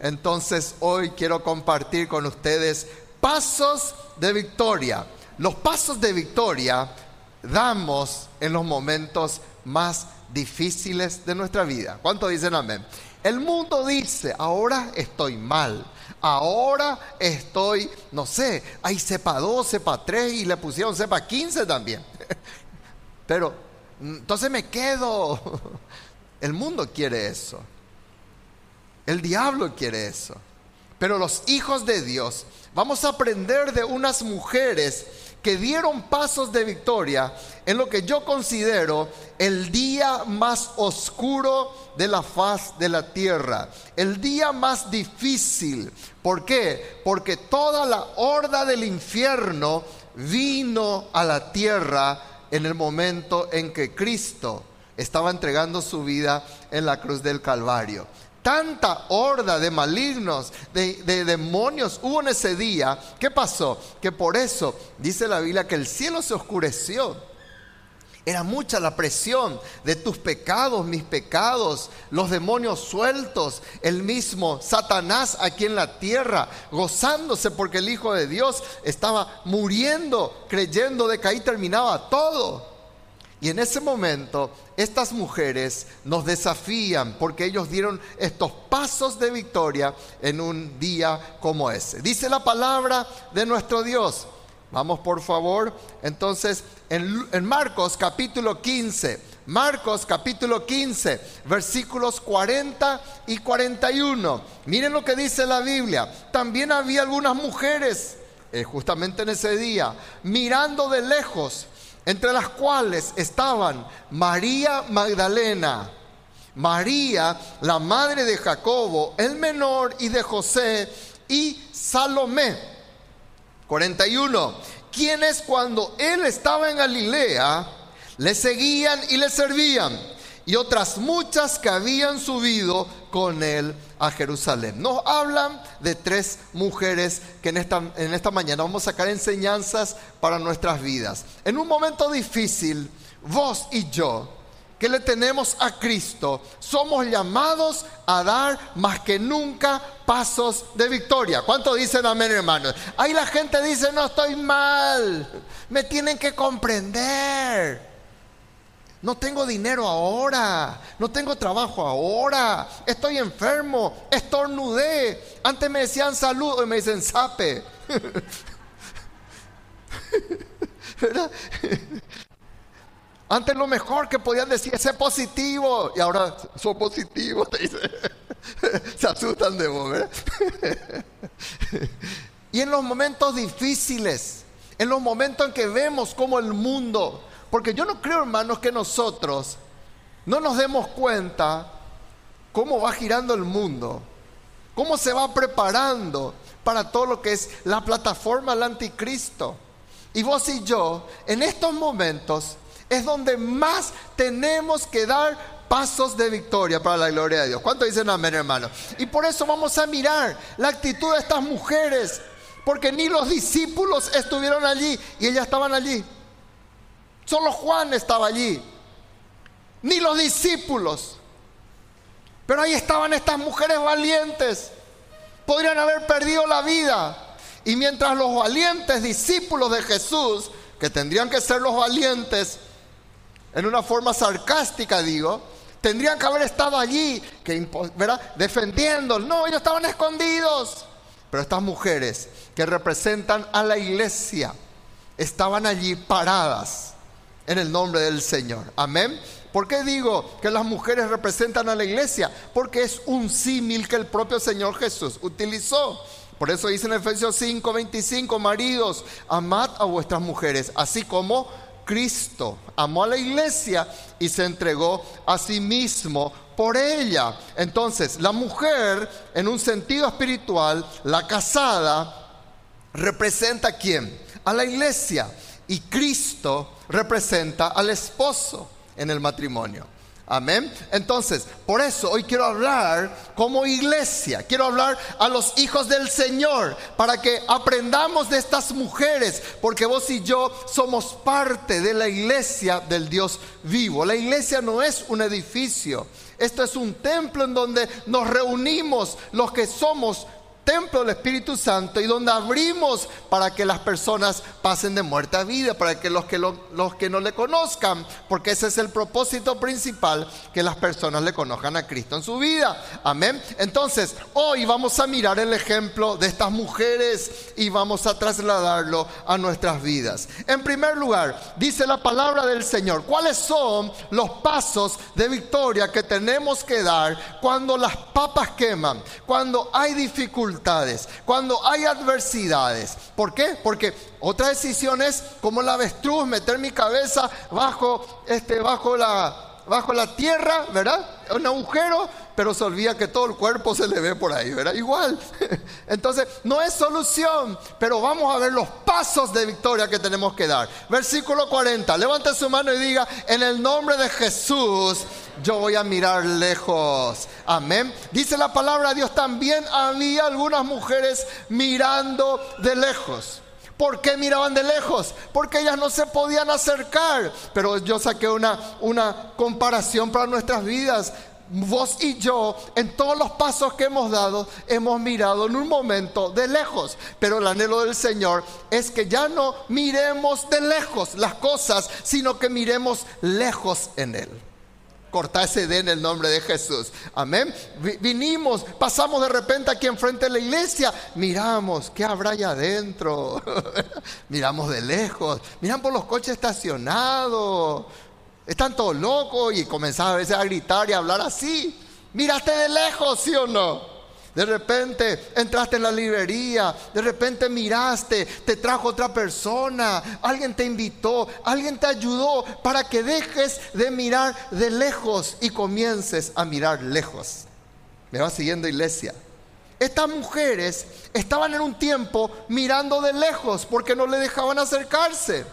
Entonces hoy quiero compartir con ustedes pasos de victoria. Los pasos de victoria damos en los momentos más difíciles de nuestra vida. ¿Cuánto dicen amén? El mundo dice, ahora estoy mal, ahora estoy, no sé, hay cepa 2, cepa 3 y le pusieron cepa 15 también. Pero entonces me quedo. El mundo quiere eso. El diablo quiere eso. Pero los hijos de Dios, vamos a aprender de unas mujeres que dieron pasos de victoria en lo que yo considero el día más oscuro de la faz de la tierra, el día más difícil. ¿Por qué? Porque toda la horda del infierno vino a la tierra en el momento en que Cristo estaba entregando su vida en la cruz del Calvario tanta horda de malignos, de, demonios hubo en ese día. ¿Qué pasó? Que por eso dice la Biblia que el cielo se oscureció. Era mucha la presión de tus pecados, mis pecados, los demonios sueltos, el mismo Satanás aquí en la tierra, gozándose porque el Hijo de Dios estaba muriendo, creyendo de que ahí terminaba todo. Y en ese momento estas mujeres nos desafían porque ellos dieron estos pasos de victoria en un día como ese. Dice la palabra de nuestro Dios. Vamos por favor. Entonces, en, Marcos capítulo 15, Marcos capítulo 15, versículos 40 y 41. Miren lo que dice la Biblia. También había algunas mujeres, eh, justamente en ese día, mirando de lejos entre las cuales estaban María Magdalena, María, la madre de Jacobo, el menor, y de José, y Salomé. 41. Quienes cuando él estaba en Galilea, le seguían y le servían y otras muchas que habían subido con él a Jerusalén. Nos hablan de tres mujeres que en esta, en esta mañana vamos a sacar enseñanzas para nuestras vidas. En un momento difícil, vos y yo, que le tenemos a Cristo, somos llamados a dar más que nunca pasos de victoria. ¿Cuánto dicen amén, hermanos? Ahí la gente dice, no estoy mal, me tienen que comprender. No tengo dinero ahora, no tengo trabajo ahora, estoy enfermo, estornudé. Antes me decían salud, y me dicen sape. Antes lo mejor que podían decir es positivo. Y ahora soy positivo, Se asustan de vos, y en los momentos difíciles, en los momentos en que vemos como el mundo porque yo no creo, hermanos, que nosotros no nos demos cuenta cómo va girando el mundo, cómo se va preparando para todo lo que es la plataforma del anticristo. Y vos y yo, en estos momentos, es donde más tenemos que dar pasos de victoria para la gloria de Dios. ¿Cuánto dicen amén, hermano? Y por eso vamos a mirar la actitud de estas mujeres, porque ni los discípulos estuvieron allí y ellas estaban allí. Solo Juan estaba allí, ni los discípulos. Pero ahí estaban estas mujeres valientes. Podrían haber perdido la vida. Y mientras los valientes discípulos de Jesús, que tendrían que ser los valientes, en una forma sarcástica digo, tendrían que haber estado allí, que, defendiendo. No, ellos estaban escondidos. Pero estas mujeres que representan a la iglesia estaban allí paradas en el nombre del Señor. Amén. ¿Por qué digo que las mujeres representan a la iglesia? Porque es un símil que el propio Señor Jesús utilizó. Por eso dice en Efesios 5, 25, maridos, amad a vuestras mujeres, así como Cristo amó a la iglesia y se entregó a sí mismo por ella. Entonces, la mujer, en un sentido espiritual, la casada, representa a quién? A la iglesia. Y Cristo representa al esposo en el matrimonio. Amén. Entonces, por eso hoy quiero hablar como iglesia, quiero hablar a los hijos del Señor para que aprendamos de estas mujeres, porque vos y yo somos parte de la iglesia del Dios vivo. La iglesia no es un edificio, Esto es un templo en donde nos reunimos los que somos templo del Espíritu Santo y donde abrimos para que las personas pasen de muerte a vida, para que los que, los que no le conozcan, porque ese es el propósito principal, que las personas le conozcan a Cristo en su vida. Amén. Entonces, hoy vamos a mirar el ejemplo de estas mujeres y vamos a trasladarlo a nuestras vidas. En primer lugar, dice la palabra del Señor, ¿cuáles son los pasos de victoria que tenemos que dar cuando las papas queman, cuando hay dificultades? Cuando hay adversidades. ¿Por qué? Porque otra decisión es como la avestruz, meter mi cabeza bajo, este, bajo, la, bajo la tierra, ¿verdad? Un agujero, pero se olvida que todo el cuerpo se le ve por ahí, ¿verdad? Igual. Entonces, no es solución, pero vamos a ver los pasos de victoria que tenemos que dar. Versículo 40, levante su mano y diga, en el nombre de Jesús yo voy a mirar lejos. Amén. Dice la palabra de Dios, también había algunas mujeres mirando de lejos. ¿Por qué miraban de lejos? Porque ellas no se podían acercar. Pero yo saqué una, una comparación para nuestras vidas. Vos y yo, en todos los pasos que hemos dado, hemos mirado en un momento de lejos. Pero el anhelo del Señor es que ya no miremos de lejos las cosas, sino que miremos lejos en Él cortarse de en el nombre de Jesús. Amén. Vinimos, pasamos de repente aquí enfrente de la iglesia, miramos, ¿qué habrá allá adentro? Miramos de lejos, miran por los coches estacionados. Están todos locos y comenzaba a veces a gritar y a hablar así. Miraste de lejos, ¿sí o no? De repente entraste en la librería, de repente miraste, te trajo otra persona, alguien te invitó, alguien te ayudó para que dejes de mirar de lejos y comiences a mirar lejos. Me va siguiendo iglesia. Estas mujeres estaban en un tiempo mirando de lejos porque no le dejaban acercarse.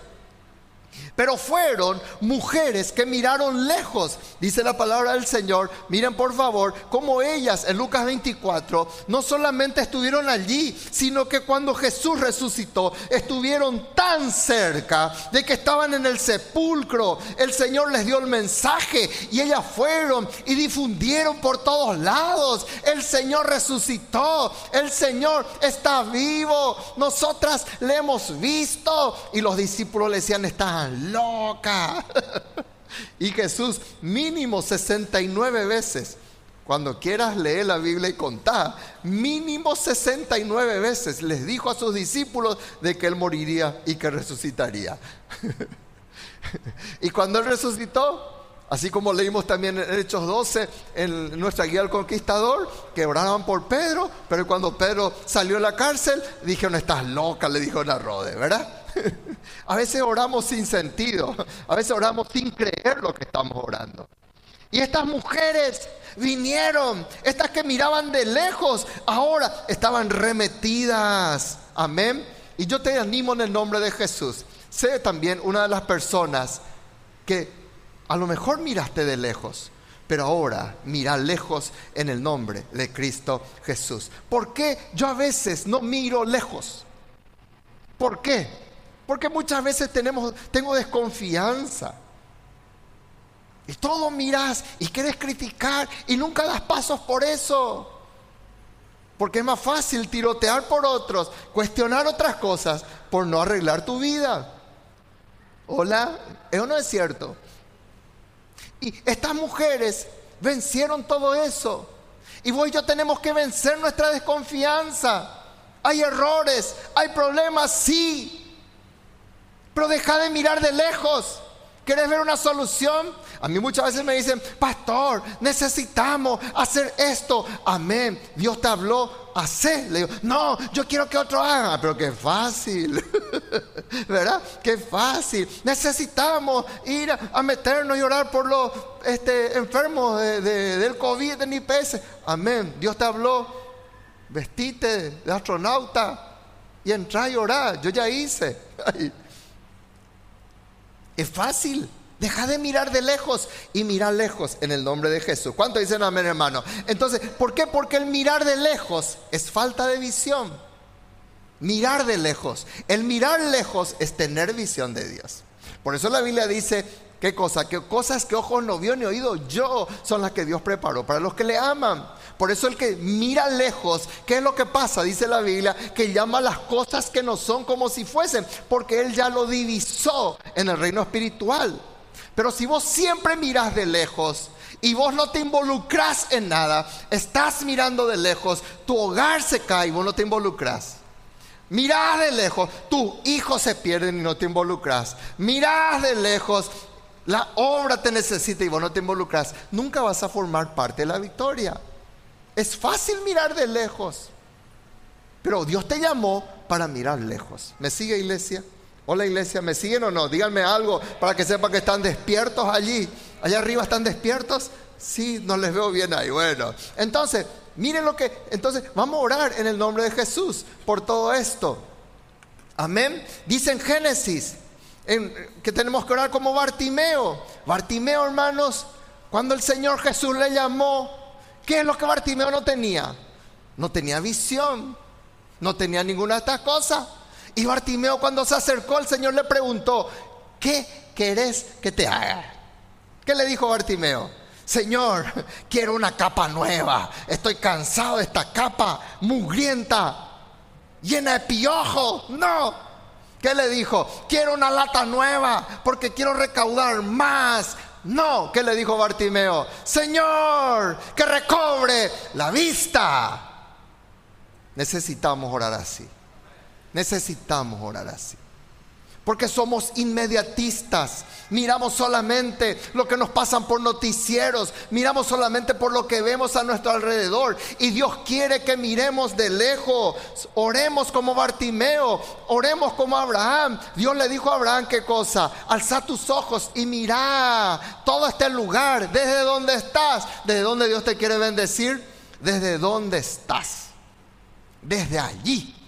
Pero fueron mujeres que miraron lejos, dice la palabra del Señor. Miren por favor cómo ellas en Lucas 24 no solamente estuvieron allí, sino que cuando Jesús resucitó estuvieron tan cerca de que estaban en el sepulcro. El Señor les dio el mensaje y ellas fueron y difundieron por todos lados. El Señor resucitó, el Señor está vivo. Nosotras le hemos visto y los discípulos le decían, loca. y Jesús mínimo 69 veces. Cuando quieras leer la Biblia y contar, mínimo 69 veces les dijo a sus discípulos de que Él moriría y que resucitaría. y cuando Él resucitó, Así como leímos también en Hechos 12, en nuestra guía al conquistador, que oraban por Pedro, pero cuando Pedro salió de la cárcel, dijeron, estás loca, le dijo Narrode, ¿verdad? A veces oramos sin sentido, a veces oramos sin creer lo que estamos orando. Y estas mujeres vinieron, estas que miraban de lejos, ahora estaban remetidas. Amén. Y yo te animo en el nombre de Jesús. Sé también una de las personas que a lo mejor miraste de lejos, pero ahora mira lejos en el nombre de Cristo Jesús. ¿Por qué yo a veces no miro lejos? ¿Por qué? Porque muchas veces tenemos, tengo desconfianza. Y todo miras y quieres criticar y nunca das pasos por eso. Porque es más fácil tirotear por otros, cuestionar otras cosas por no arreglar tu vida. Hola, ¿eso no es cierto? Y estas mujeres vencieron todo eso. Y vos y yo tenemos que vencer nuestra desconfianza. Hay errores, hay problemas, sí. Pero deja de mirar de lejos. ¿Quieres ver una solución? A mí muchas veces me dicen, pastor, necesitamos hacer esto. Amén. Dios te habló, hacer. Le digo, no, yo quiero que otro haga. Pero qué fácil. ¿Verdad? Qué fácil. Necesitamos ir a, meternos y orar por los este, enfermos del COVID, del IPS. Amén. Dios te habló. Vestite de astronauta y entra y orar. Yo ya hice. Es fácil. Deja de mirar de lejos y mirar lejos en el nombre de Jesús. ¿Cuánto dicen amén, hermano? Entonces, ¿por qué? Porque el mirar de lejos es falta de visión. Mirar de lejos. El mirar lejos es tener visión de Dios. Por eso la Biblia dice, ¿Qué cosa? Que cosas que ojos no vio ni oído yo son las que Dios preparó para los que le aman. Por eso el que mira lejos, ¿qué es lo que pasa? Dice la Biblia, que llama las cosas que no son como si fuesen, porque Él ya lo divisó en el reino espiritual. Pero si vos siempre miras de lejos y vos no te involucras en nada, estás mirando de lejos, tu hogar se cae y vos no te involucras. Mirás de lejos, tus hijos se pierden y no te involucras. Mirás de lejos, la obra te necesita y vos no te involucras. Nunca vas a formar parte de la victoria. Es fácil mirar de lejos, pero Dios te llamó para mirar lejos. ¿Me sigue iglesia? Hola iglesia, ¿me siguen o no? Díganme algo para que sepan que están despiertos allí. Allá arriba están despiertos. Sí, no les veo bien ahí. Bueno, entonces, miren lo que... Entonces, vamos a orar en el nombre de Jesús por todo esto. Amén. Dice en Génesis que tenemos que orar como Bartimeo. Bartimeo, hermanos, cuando el Señor Jesús le llamó, ¿qué es lo que Bartimeo no tenía? No tenía visión, no tenía ninguna de estas cosas. Y Bartimeo cuando se acercó, el Señor le preguntó, ¿qué querés que te haga? ¿Qué le dijo Bartimeo? Señor, quiero una capa nueva. Estoy cansado de esta capa mugrienta, llena de piojos. No, ¿Qué le dijo? Quiero una lata nueva porque quiero recaudar más. No, ¿qué le dijo Bartimeo? Señor, que recobre la vista. Necesitamos orar así. Necesitamos orar así. Porque somos inmediatistas. Miramos solamente lo que nos pasan por noticieros. Miramos solamente por lo que vemos a nuestro alrededor. Y Dios quiere que miremos de lejos. Oremos como Bartimeo. Oremos como Abraham. Dios le dijo a Abraham qué cosa. Alza tus ojos y mira todo este lugar. Desde donde estás. Desde donde Dios te quiere bendecir. Desde donde estás. Desde allí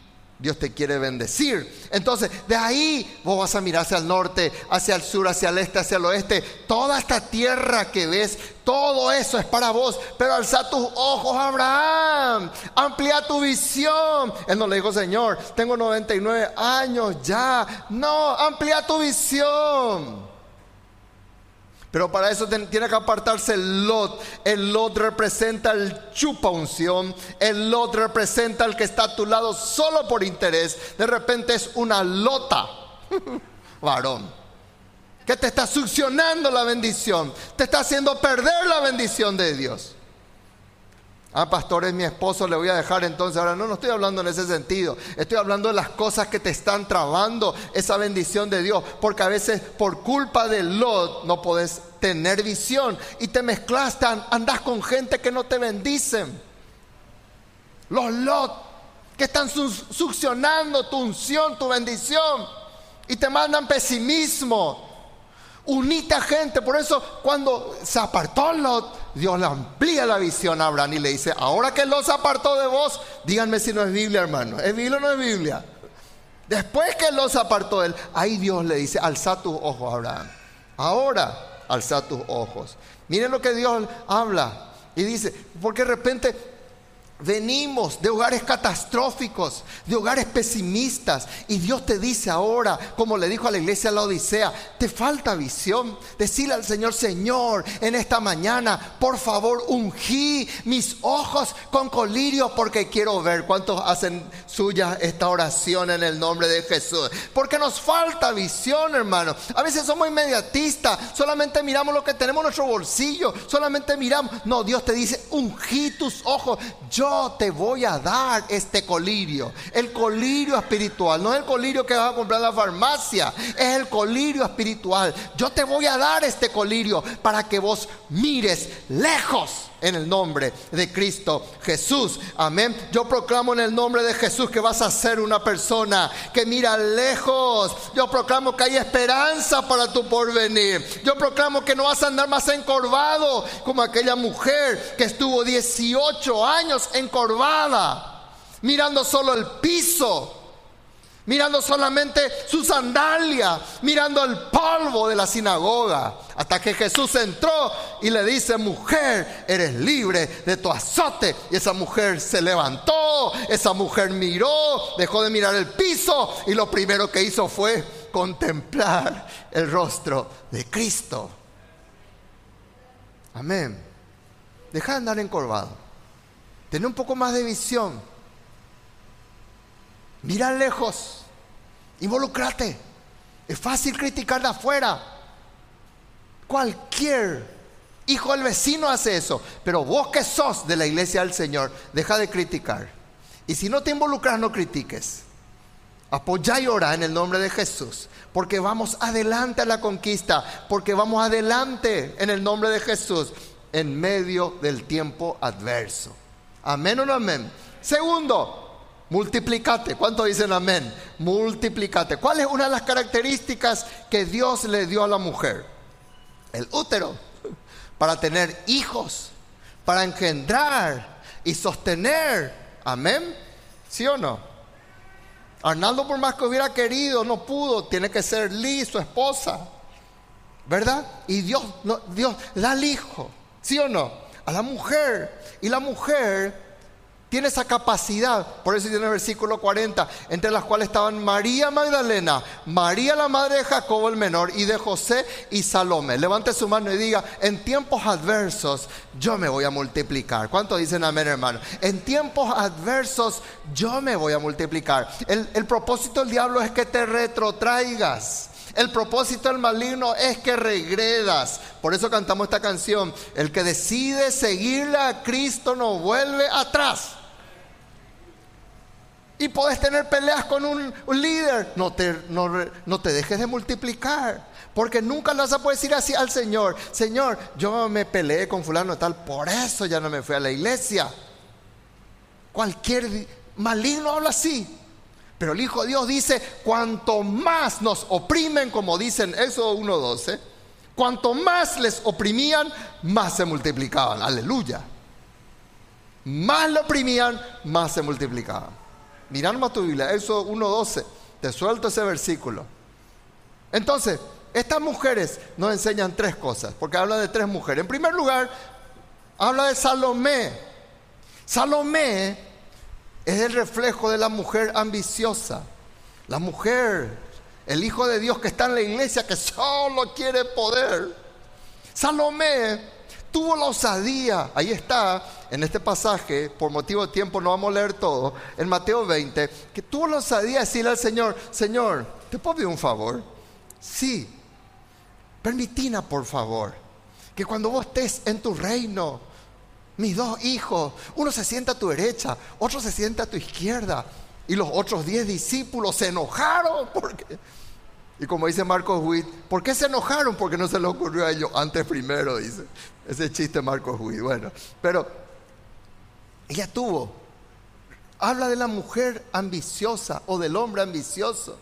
Dios te quiere bendecir. Entonces, de ahí vos vas a mirar hacia el norte, hacia el sur, hacia el este, hacia el oeste. Toda esta tierra que ves, todo eso es para vos. Pero alza tus ojos, Abraham. Amplía tu visión. Él no le dijo, Señor, tengo 99 años ya. No, amplía tu visión. Pero para eso tiene que apartarse el lot. El lot representa el chupa unción. El lot representa el que está a tu lado solo por interés. De repente es una lota, varón, que te está succionando la bendición. Te está haciendo perder la bendición de Dios. Ah, pastor, es mi esposo, le voy a dejar entonces. Ahora no, no estoy hablando en ese sentido. Estoy hablando de las cosas que te están trabando esa bendición de Dios. Porque a veces por culpa del Lot no puedes tener visión. Y te mezclaste, andas con gente que no te bendicen. Los Lot que están succionando tu unción, tu bendición. Y te mandan pesimismo. Unita gente. Por eso cuando se apartó Lot, Dios le amplía la visión a Abraham y le dice, ahora que Lot se apartó de vos, díganme si no es Biblia, hermano. ¿Es Biblia o no es Biblia? Después que Lot se apartó de él, ahí Dios le dice, alza tus ojos, Abraham. Ahora, alza tus ojos. Miren lo que Dios habla. Y dice, porque de repente Venimos de hogares catastróficos, de hogares pesimistas. Y Dios te dice ahora, como le dijo a la iglesia de la Odisea, te falta visión. Decirle al Señor, Señor, en esta mañana, por favor, ungí mis ojos con colirio porque quiero ver cuántos hacen suya esta oración en el nombre de Jesús. Porque nos falta visión, hermano. A veces somos inmediatistas, solamente miramos lo que tenemos en nuestro bolsillo, solamente miramos. No, Dios te dice, ungí tus ojos. Yo te voy a dar este colirio. El colirio espiritual, no es el colirio que vas a comprar en la farmacia, es el colirio espiritual. Yo te voy a dar este colirio para que vos mires lejos en el nombre de Cristo Jesús. Amén. Yo proclamo en el nombre de Jesús que vas a ser una persona que mira lejos. Yo proclamo que hay esperanza para tu porvenir. Yo proclamo que no vas a andar más encorvado como aquella mujer que estuvo 18 años encorvada, mirando solo el piso mirando solamente su sandalia, mirando el polvo de la sinagoga, hasta que Jesús entró y le dice, mujer, eres libre de tu azote. Y esa mujer se levantó, esa mujer miró, dejó de mirar el piso y lo primero que hizo fue contemplar el rostro de Cristo. Amén. Deja de andar encorvado. Ten un poco más de visión. Mira lejos. Involucrate. Es fácil criticar de afuera. Cualquier hijo del vecino hace eso. Pero vos que sos de la iglesia del Señor, deja de criticar. Y si no te involucras, no critiques. Apoya y ora en el nombre de Jesús. Porque vamos adelante a la conquista. Porque vamos adelante en el nombre de Jesús. En medio del tiempo adverso. Amén o no amén. Segundo, multiplicate. ¿Cuánto dicen amén? Multiplicate. ¿Cuál es una de las características que Dios le dio a la mujer? El útero. Para tener hijos. Para engendrar y sostener. Amén. ¿Sí o no? Arnaldo por más que hubiera querido, no pudo, tiene que ser Liz, su esposa. ¿Verdad? Y Dios, Dios da al hijo, ¿sí o no? A la mujer. Y la mujer tiene esa capacidad, por eso tiene el versículo 40, entre las cuales estaban María Magdalena, María la madre de Jacobo el menor y de José y Salomé. Levante su mano y diga, en tiempos adversos yo me voy a multiplicar. ¿Cuánto dicen amén hermano? En tiempos adversos yo me voy a multiplicar. El, el propósito del diablo es que te retrotraigas. El propósito del maligno es que regredas. Por eso cantamos esta canción. El que decide seguirle a Cristo no vuelve atrás. Y puedes tener peleas con un, líder. No te, no, te dejes de multiplicar. Porque nunca le vas a poder decir así al Señor. Señor, yo me peleé con fulano tal, por eso ya no me fui a la iglesia. Cualquier maligno habla así. Pero el Hijo de Dios dice, cuanto más nos oprimen, como dicen eso 1.12, cuanto más les oprimían, más se multiplicaban. Aleluya. Más lo oprimían, más se multiplicaban. Mirad más tu Biblia, eso 1.12. Te suelto ese versículo. Entonces, estas mujeres nos enseñan tres cosas, porque habla de tres mujeres. En primer lugar, habla de Salomé. Salomé es el reflejo de la mujer ambiciosa. La mujer, el Hijo de Dios que está en la iglesia, que solo quiere poder. Salomé tuvo la osadía, ahí está, en este pasaje, por motivo de tiempo no vamos a leer todo, en Mateo 20, que tuvo la osadía de decirle al Señor, Señor, ¿te puedo pedir un favor? Sí, permitina por favor, que cuando vos estés en tu reino, mis dos hijos, uno se sienta a tu derecha, otro se sienta a tu izquierda, y los otros diez discípulos se enojaron porque... Y como dice Marcos Witt, ¿por qué se enojaron? Porque no se les ocurrió a ellos antes primero, dice. Ese chiste Marcos Witt. Bueno, pero ella tuvo. Habla de la mujer ambiciosa o del hombre ambicioso.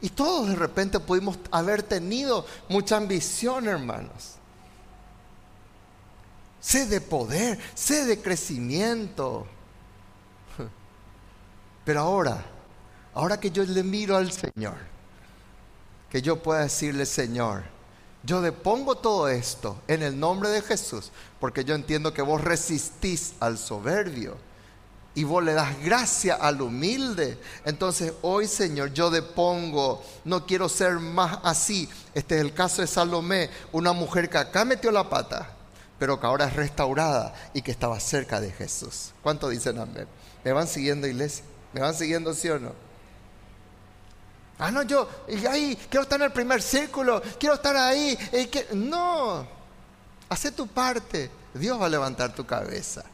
Y todos de repente pudimos haber tenido mucha ambición, hermanos. Sé de poder, sé de crecimiento. Pero ahora ahora que yo le miro al Señor, que yo pueda decirle, Señor, yo depongo todo esto en el nombre de Jesús, porque yo entiendo que vos resistís al soberbio y vos le das gracia al humilde. Entonces hoy, Señor, yo depongo, no quiero ser más así. Este es el caso de Salomé, una mujer que acá metió la pata, pero que ahora es restaurada y que estaba cerca de Jesús. ¿Cuánto dicen amén? ¿Me van siguiendo, iglesia? ¿Me van siguiendo, sí o no? Ah, no, yo, ahí, quiero estar en el primer círculo, quiero estar ahí. Que, no, hace tu parte, Dios va a levantar tu cabeza.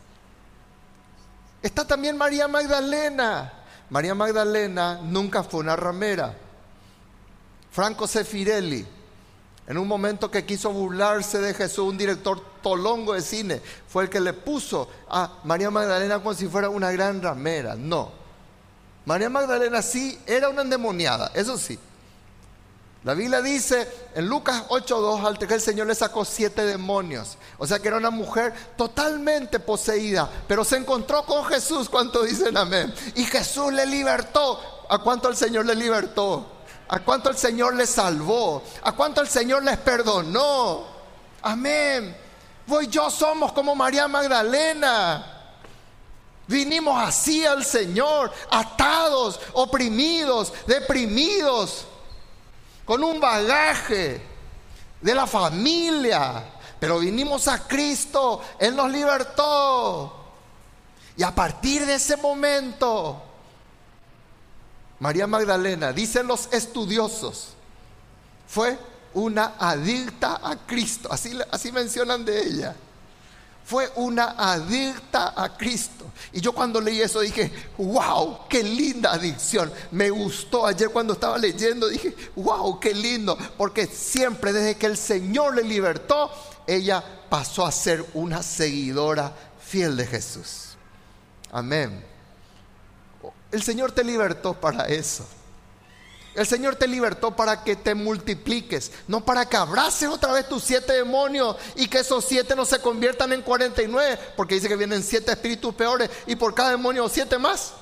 Está también María Magdalena. María Magdalena nunca fue una ramera. Franco Sefirelli, en un momento que quiso burlarse de Jesús, un director tolongo de cine, fue el que le puso a María Magdalena como si fuera una gran ramera. No, María Magdalena sí era una endemoniada, eso sí. La Biblia dice en Lucas 8.2 al que el Señor le sacó siete demonios. O sea que era una mujer totalmente poseída, pero se encontró con Jesús, ¿cuánto dicen amén? Y Jesús le libertó. ¿A cuánto el Señor le libertó? ¿A cuánto el Señor le salvó? ¿A cuánto el Señor les perdonó? Amén. Vos y yo somos como María Magdalena. Vinimos así al Señor, atados, oprimidos, deprimidos, con un bagaje de la familia. Pero vinimos a Cristo, Él nos libertó. Y a partir de ese momento, María Magdalena, dicen los estudiosos, fue una adicta a Cristo. Así, así mencionan de ella fue una adicta a Cristo. Y yo cuando leí eso dije, wow, qué linda adicción. Me gustó ayer cuando estaba leyendo, dije, wow, qué lindo. Porque siempre desde que el Señor le libertó, ella pasó a ser una seguidora fiel de Jesús. Amén. El Señor te libertó para eso. El Señor te libertó para que te multipliques, no para que abraces otra vez tus siete demonios y que esos siete no se conviertan en 49, porque dice que vienen siete espíritus peores y por cada demonio siete más.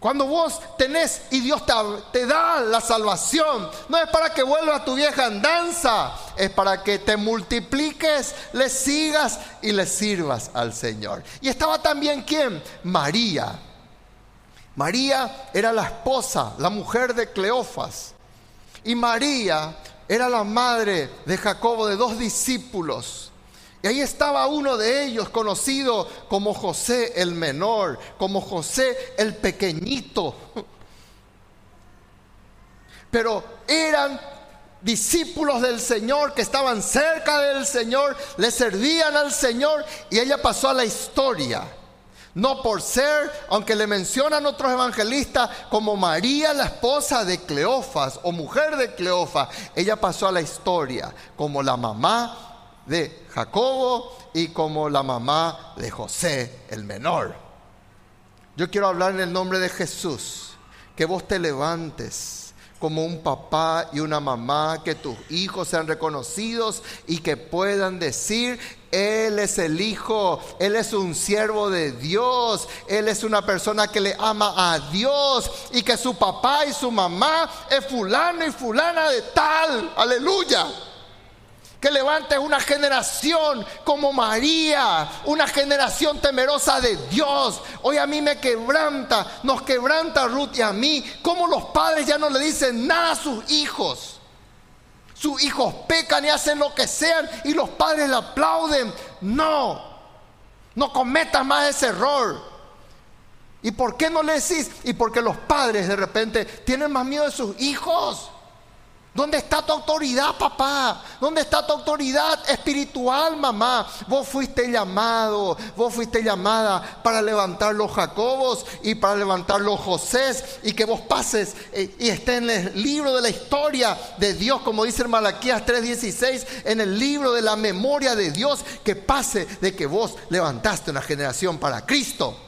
Cuando vos tenés y Dios te, da la salvación, no es para que vuelvas a tu vieja andanza, es para que te multipliques, le sigas y le sirvas al Señor. Y estaba también quién? María. María era la esposa, la mujer de Cleofas. Y María era la madre de Jacobo, de dos discípulos. Y ahí estaba uno de ellos conocido como José el menor, como José el pequeñito. Pero eran discípulos del Señor que estaban cerca del Señor, le servían al Señor y ella pasó a la historia. No por ser, aunque le mencionan otros evangelistas como María, la esposa de Cleofas o mujer de Cleofas, ella pasó a la historia como la mamá de Jacobo y como la mamá de José el menor. Yo quiero hablar en el nombre de Jesús, que vos te levantes como un papá y una mamá, que tus hijos sean reconocidos y que puedan decir, Él es el Hijo, Él es un siervo de Dios, Él es una persona que le ama a Dios y que su papá y su mamá es fulano y fulana de tal, aleluya que levantes una generación como María, una generación temerosa de Dios. Hoy a mí me quebranta, nos quebranta Ruth y a mí, como los padres ya no le dicen nada a sus hijos. Sus hijos pecan y hacen lo que sean y los padres le aplauden. No, no cometas más ese error. ¿Y por qué no le decís? Y porque los padres de repente tienen más miedo de sus hijos. ¿Dónde está tu autoridad, papá? ¿Dónde está tu autoridad espiritual, mamá? Vos fuiste llamado, vos fuiste llamada para levantar los Jacobos y para levantar los Josés y que vos pases eh, y esté en el libro de la historia de Dios, como dice el Malaquías 3:16, en el libro de la memoria de Dios, que pase de que vos levantaste una generación para Cristo.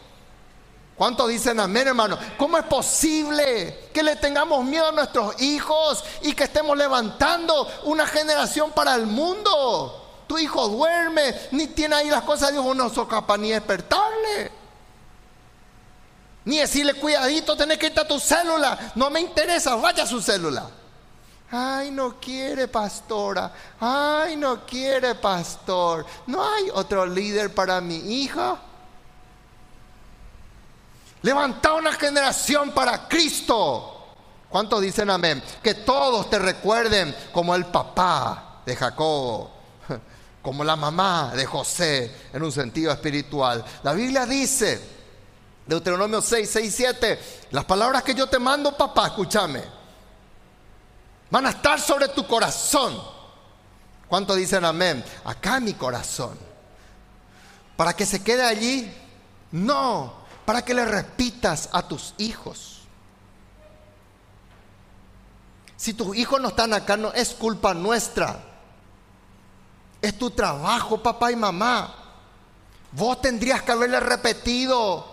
¿Cuántos dicen amén, hermano? ¿Cómo es posible que le tengamos miedo a nuestros hijos y que estemos levantando una generación para el mundo? Tu hijo duerme, ni tiene ahí las cosas de Dios, no sos capaz ni despertarle. Ni decirle, cuidadito, tenés que irte a tu célula. No me interesa, vaya a su célula. Ay, no quiere pastora. Ay, no quiere pastor. No hay otro líder para mi hija. Levanta una generación para Cristo. ¿Cuántos dicen amén? Que todos te recuerden como el papá de Jacobo, como la mamá de José en un sentido espiritual. La Biblia dice, Deuteronomio 6, 6, 7, las palabras que yo te mando, papá, escúchame, van a estar sobre tu corazón. ¿Cuántos dicen amén? Acá mi corazón. Para que se quede allí, no, para que le repitas a tus hijos. Si tus hijos no están acá, no es culpa nuestra. Es tu trabajo, papá y mamá. Vos tendrías que haberle repetido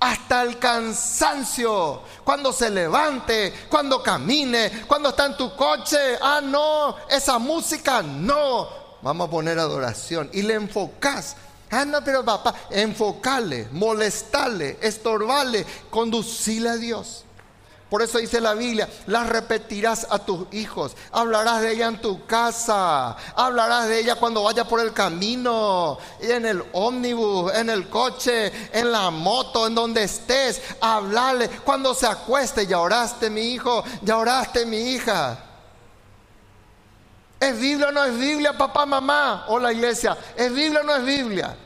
hasta el cansancio, cuando se levante, cuando camine, cuando está en tu coche. Ah, no, esa música no. Vamos a poner adoración y le enfocas Ah, no, pero papá, enfocarle, molestarle, estorbarle, conducirle a Dios. Por eso dice la Biblia, las repetirás a tus hijos, hablarás de ella en tu casa, hablarás de ella cuando vayas por el camino, en el ómnibus, en el coche, en la moto, en donde estés, hablarle. Cuando se acueste, ya oraste mi hijo, ya oraste mi hija. ¿Es Biblia o no es Biblia, papá, mamá? O la iglesia, ¿es Biblia o no es Biblia?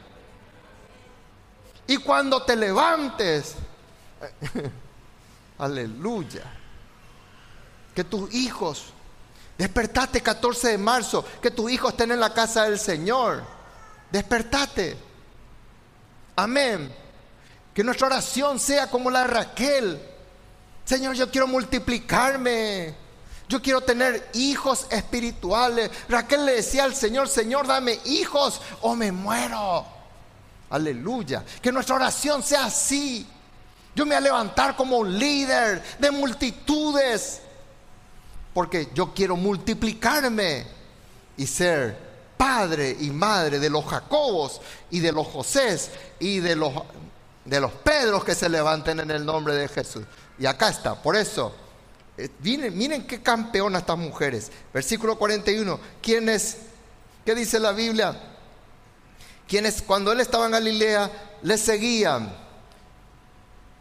Y cuando te levantes, aleluya, que tus hijos, despertate 14 de marzo, que tus hijos estén en la casa del Señor, despertate. Amén. Que nuestra oración sea como la de Raquel. Señor, yo quiero multiplicarme. Yo quiero tener hijos espirituales. Raquel le decía al Señor, Señor, dame hijos o me muero. Aleluya. Que nuestra oración sea así. Yo me voy a levantar como un líder de multitudes. Porque yo quiero multiplicarme y ser padre y madre de los Jacobos y de los Josés y de los, de los Pedros que se levanten en el nombre de Jesús. Y acá está, por eso, eh, miren, miren qué campeona estas mujeres. Versículo 41, ¿quiénes? ¿Qué dice la Biblia? quienes cuando él estaba en Galilea le seguían.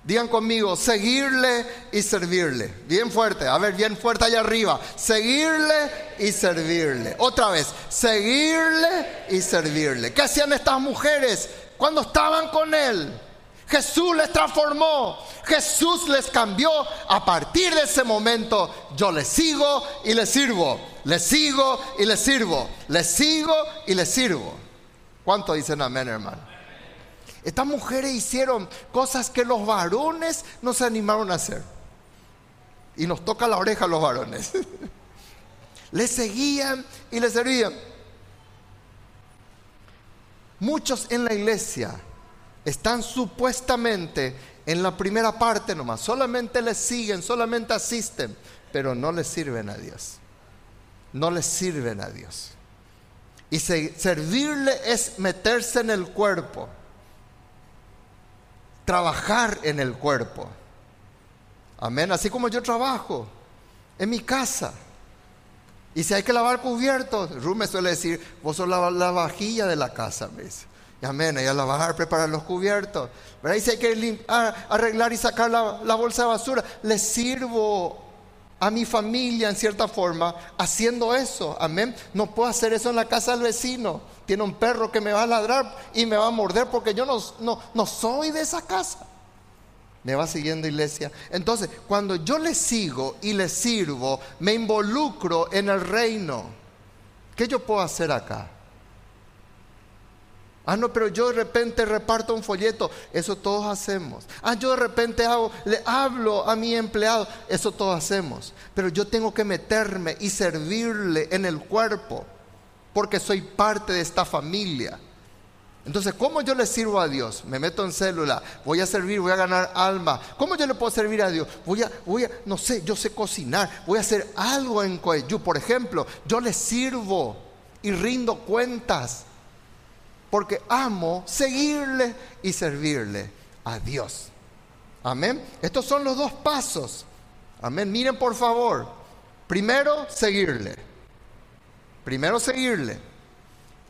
Digan conmigo, seguirle y servirle. Bien fuerte, a ver, bien fuerte allá arriba. Seguirle y servirle. Otra vez, seguirle y servirle. ¿Qué hacían estas mujeres cuando estaban con él? Jesús les transformó, Jesús les cambió. A partir de ese momento yo les sigo y les sirvo. Les sigo y les sirvo. Les sigo y les sirvo. ¿Cuánto dicen amén, hermano? Estas mujeres hicieron cosas que los varones no se animaron a hacer. Y nos toca la oreja a los varones. le seguían y le servían. Muchos en la iglesia están supuestamente en la primera parte nomás. Solamente les siguen, solamente asisten, pero no les sirven a Dios. No les sirven a Dios. Y servirle es meterse en el cuerpo, trabajar en el cuerpo. Amén. Así como yo trabajo en mi casa. Y si hay que lavar cubiertos, Ru me suele decir, vos sos la, vajilla de la casa, me dice. Y amén, y a preparar los cubiertos. ¿verdad? Y si hay que arreglar y sacar la, la bolsa de basura, le sirvo a mi familia en cierta forma haciendo eso. Amén. No puedo hacer eso en la casa del vecino. Tiene un perro que me va a ladrar y me va a morder porque yo no, no, no soy de esa casa. Me va siguiendo iglesia. Entonces, cuando yo le sigo y le sirvo, me involucro en el reino. ¿Qué yo puedo hacer acá? Ah, no, pero yo de repente reparto un folleto. Eso todos hacemos. Ah, yo de repente hago, le hablo a mi empleado. Eso todos hacemos. Pero yo tengo que meterme y servirle en el cuerpo. Porque soy parte de esta familia. Entonces, ¿cómo yo le sirvo a Dios? Me meto en célula, voy a servir, voy a ganar alma. ¿Cómo yo le puedo servir a Dios? Voy a, voy a, no sé, yo sé cocinar, voy a hacer algo en Coello. Por ejemplo, yo le sirvo y rindo cuentas porque amo seguirle y servirle a Dios. Amén. Estos son los dos pasos. Amén. Miren por favor. Primero, seguirle. Primero, seguirle.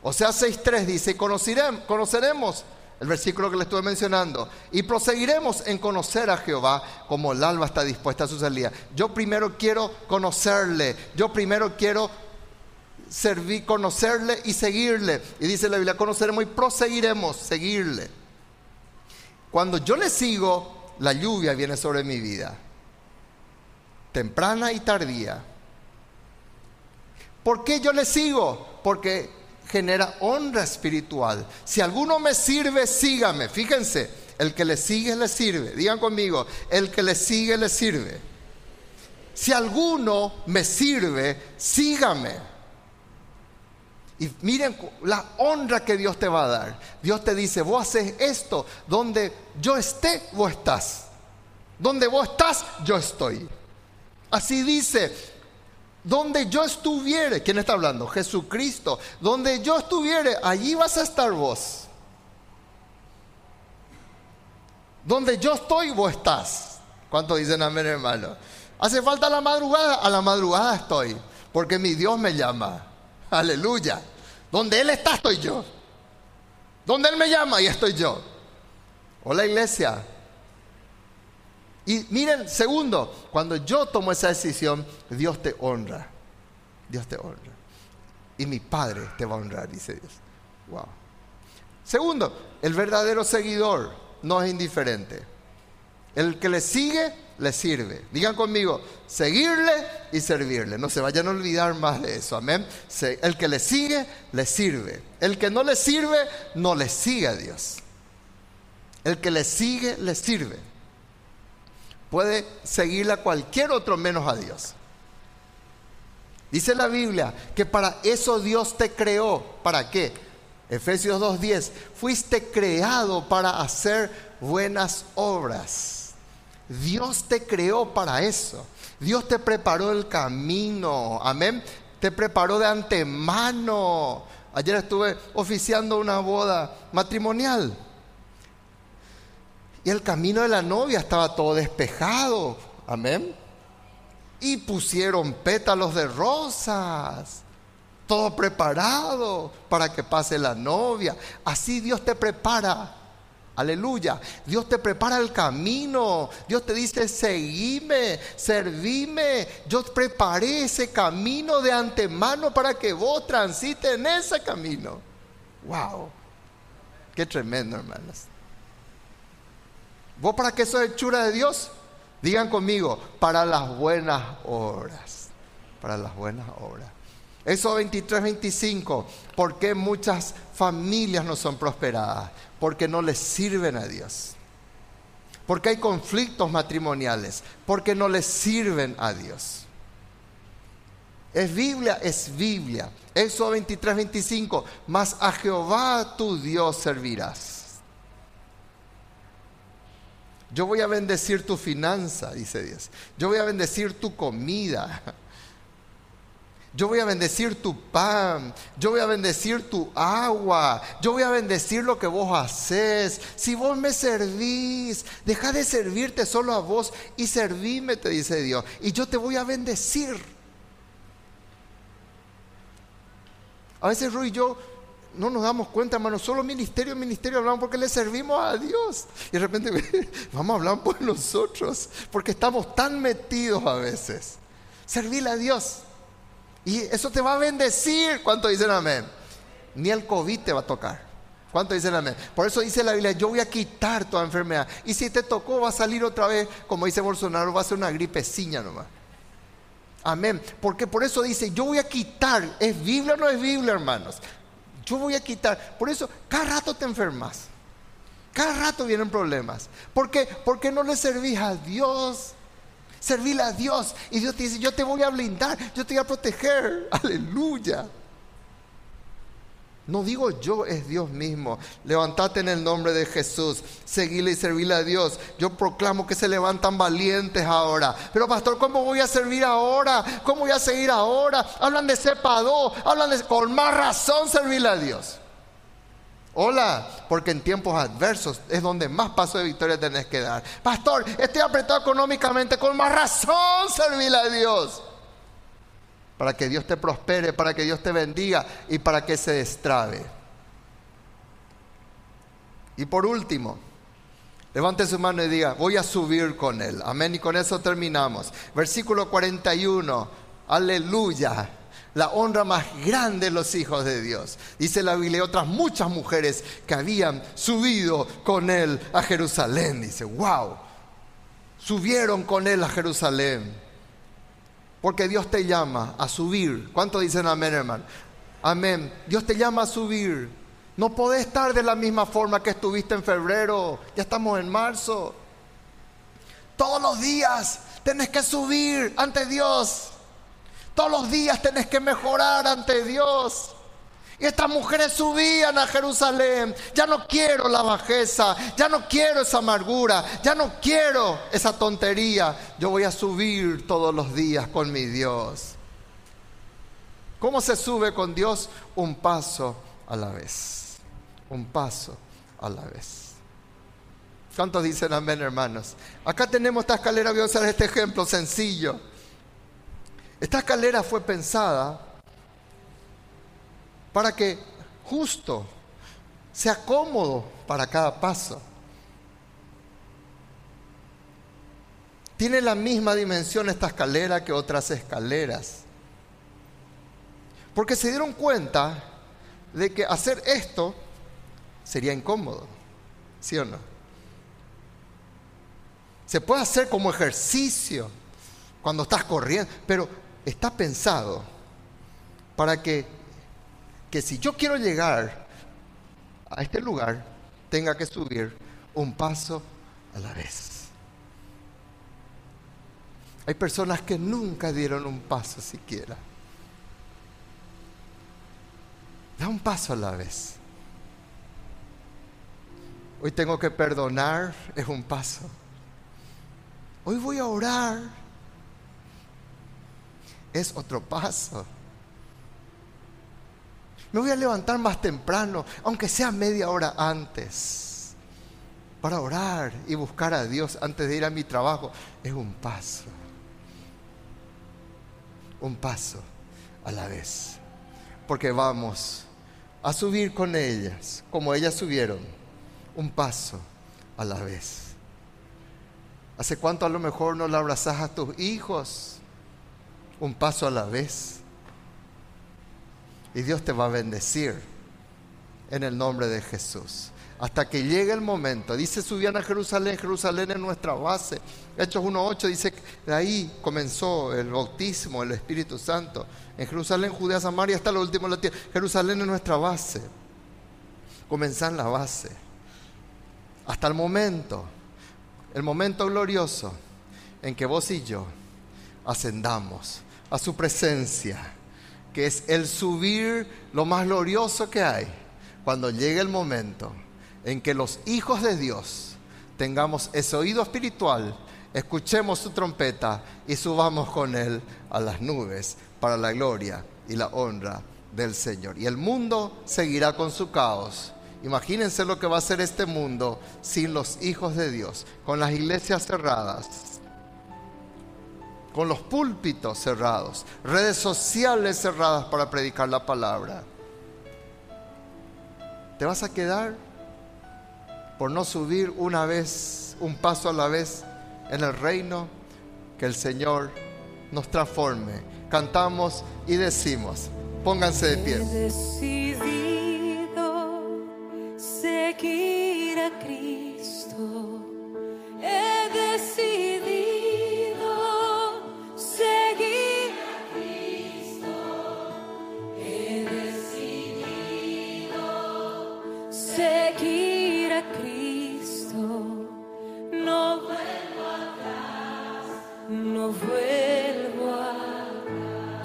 O sea, 6.3 dice, conoceremos, el versículo que le estuve mencionando, y proseguiremos en conocer a Jehová como el alba está dispuesta a su salida. Yo primero quiero conocerle, yo primero quiero servir, conocerle y seguirle. Y dice la Biblia, conoceremos y proseguiremos, seguirle. Cuando yo le sigo, la lluvia viene sobre mi vida, temprana y tardía. ¿Por qué yo le sigo? Porque genera honra espiritual. Si alguno me sirve, sígame. Fíjense, el que le sigue, le sirve. Digan conmigo, el que le sigue, le sirve. Si alguno me sirve, sígame. Y miren la honra que Dios te va a dar. Dios te dice, vos haces esto, donde yo esté, vos estás. Donde vos estás, yo estoy. Así dice, donde yo estuviere, ¿quién está hablando? Jesucristo. Donde yo estuviere, allí vas a estar vos. Donde yo estoy, vos estás. ¿Cuántos dicen amén, hermano? Hace falta la madrugada, a la madrugada estoy, porque mi Dios me llama. Aleluya. Donde Él está, estoy yo. Donde Él me llama, y estoy yo. Hola iglesia. Y miren, segundo, cuando yo tomo esa decisión, Dios te honra. Dios te honra. Y mi Padre te va a honrar, dice Dios. Wow. Segundo, el verdadero seguidor no es indiferente. El que le sigue, le sirve. Digan conmigo, seguirle y servirle. No se vayan a olvidar más de eso. Amén. El que le sigue, le sirve. El que no le sirve, no le sigue a Dios. El que le sigue, le sirve. Puede seguirle a cualquier otro menos a Dios. Dice la Biblia que para eso Dios te creó. ¿Para qué? Efesios 2.10. Fuiste creado para hacer buenas obras. Dios te creó para eso. Dios te preparó el camino. Amén. Te preparó de antemano. Ayer estuve oficiando una boda matrimonial. Y el camino de la novia estaba todo despejado. Amén. Y pusieron pétalos de rosas. Todo preparado para que pase la novia. Así Dios te prepara. Aleluya. Dios te prepara el camino. Dios te dice, seguime, servime. Yo preparé ese camino de antemano para que vos transites en ese camino. Wow. Qué tremendo, hermanos. ¿Vos para qué sos hechura de Dios? Digan conmigo, para las buenas obras. Para las buenas obras. Eso 23, 25. ¿Por qué muchas familias no son prosperadas? Porque no les sirven a Dios. Porque hay conflictos matrimoniales. Porque no les sirven a Dios. Es Biblia, es Biblia. Eso 23, 25. Mas a Jehová tu Dios servirás yo voy a bendecir tu finanza, dice Dios. Yo voy a bendecir tu comida. Yo voy a bendecir tu pan. Yo voy a bendecir tu agua. Yo voy a bendecir lo que vos haces. Si vos me servís, deja de servirte solo a vos y servime, te dice Dios. Y yo te voy a bendecir. A veces Rui y yo no nos damos cuenta, hermano, solo ministerio, ministerio hablamos porque le servimos a Dios. Y de repente vamos a hablar por nosotros, porque estamos tan metidos a veces. Servirle a Dios. Y eso te va a bendecir. ¿Cuánto dicen amén? Ni el COVID te va a tocar. ¿Cuánto dicen amén? Por eso dice la Biblia, yo voy a quitar toda enfermedad. Y si te tocó, va a salir otra vez, como dice Bolsonaro, va a ser una gripeciña nomás. Amén. Porque por eso dice, yo voy a quitar. ¿Es Biblia o no es Biblia, hermanos? Yo voy a quitar. Por eso, cada rato te enfermas. Cada rato vienen problemas. ¿Por qué? Porque no le servís a Dios. Servíle a Dios. Y Dios te dice, yo te voy a blindar, yo te voy a proteger. Aleluya. No digo yo, es Dios mismo. Levantate en el nombre de Jesús. Seguile y servirle a Dios. Yo proclamo que se levantan valientes ahora. Pero pastor, ¿cómo voy a servir ahora? ¿Cómo voy a seguir ahora? Hablan de cepado, hablan de... Con más razón servirle a Dios. Hola, porque en tiempos adversos es donde más paso de victoria tenés que dar. Pastor, estoy apretado económicamente. Con más razón servirle a Dios para que Dios te prospere, para que Dios te bendiga y para que se destrabe. Y por último, levante su mano y diga, voy a subir con él. Amén. Y con eso terminamos. Versículo 41. Aleluya. La honra más grande de los hijos de Dios. Dice la Biblia, otras muchas mujeres que habían subido con él a Jerusalén. Dice, wow. Subieron con él a Jerusalén. Porque Dios te llama a subir. ¿Cuánto dicen amén, hermano? Amén. Dios te llama a subir. No podés estar de la misma forma que estuviste en febrero. Ya estamos en marzo. Todos los días tenés que subir ante Dios. Todos los días tenés que mejorar ante Dios. Y estas mujeres subían a Jerusalén. Ya no quiero la bajeza, ya no quiero esa amargura, ya no quiero esa tontería. Yo voy a subir todos los días con mi Dios. ¿Cómo se sube con Dios? Un paso a la vez. Un paso a la vez. ¿Cuántos dicen amén, hermanos? Acá tenemos esta escalera, voy a usar este ejemplo sencillo. Esta escalera fue pensada para que justo sea cómodo para cada paso. Tiene la misma dimensión esta escalera que otras escaleras. Porque se dieron cuenta de que hacer esto sería incómodo, ¿sí o no? Se puede hacer como ejercicio cuando estás corriendo, pero está pensado para que, que si yo quiero llegar a este lugar, tenga que subir un paso a la vez. Hay personas que nunca dieron un paso siquiera. Da un paso a la vez. Hoy tengo que perdonar, es un paso. Hoy voy a orar, es otro paso. Me voy a levantar más temprano, aunque sea media hora antes, para orar y buscar a Dios antes de ir a mi trabajo. Es un paso. Un paso a la vez. Porque vamos a subir con ellas, como ellas subieron, un paso a la vez. ¿Hace cuánto a lo mejor no la abrazas a tus hijos? Un paso a la vez. Y Dios te va a bendecir en el nombre de Jesús hasta que llegue el momento. Dice, subían a Jerusalén, Jerusalén es nuestra base. Hechos 1.8 dice, de ahí comenzó el bautismo, el Espíritu Santo. En Jerusalén, Judea, Samaria, hasta lo último de la tierra. Jerusalén es nuestra base. Comenzar la base. Hasta el momento, el momento glorioso en que vos y yo ascendamos a su presencia, que es el subir lo más glorioso que hay, cuando llegue el momento en que los hijos de Dios tengamos ese oído espiritual, escuchemos su trompeta y subamos con él a las nubes para la gloria y la honra del Señor. Y el mundo seguirá con su caos. Imagínense lo que va a ser este mundo sin los hijos de Dios, con las iglesias cerradas, con los púlpitos cerrados, redes sociales cerradas para predicar la palabra. ¿Te vas a quedar por no subir una vez, un paso a la vez en el reino, que el Señor nos transforme. Cantamos y decimos, pónganse de pie. Decidido seguir a Cristo.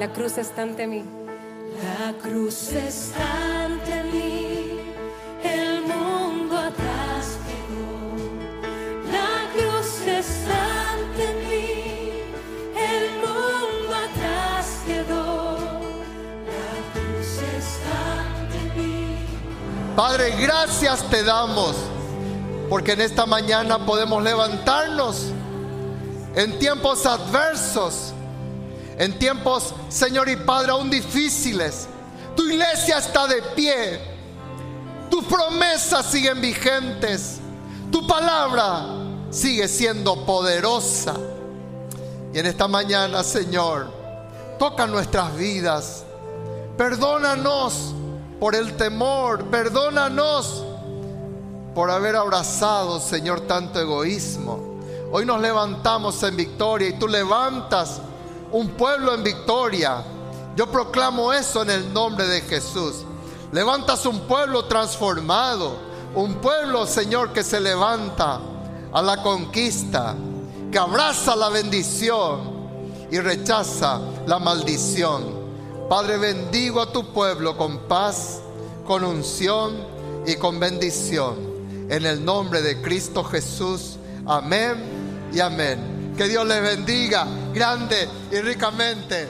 La cruz está ante mí. La cruz está ante mí, el mundo atrás quedó. La cruz está ante mí, el mundo atrás quedó. La cruz está ante mí. Padre, gracias te damos, porque en esta mañana podemos levantarnos en tiempos adversos, en tiempos, Señor y Padre, aún difíciles. Tu iglesia está de pie, tus promesas siguen vigentes, tu palabra sigue siendo poderosa. Y en esta mañana, Señor, toca nuestras vidas. Perdónanos por el temor, perdónanos por haber abrazado, Señor, tanto egoísmo. Hoy nos levantamos en victoria y tú levantas un pueblo en victoria. Yo proclamo eso en el nombre de Jesús. Levantas un pueblo transformado, un pueblo, Señor, que se levanta a la conquista, que abraza la bendición y rechaza la maldición. Padre, bendigo a tu pueblo con paz, con unción y con bendición. En el nombre de Cristo Jesús. Amén y amén. Que Dios les bendiga grande y ricamente.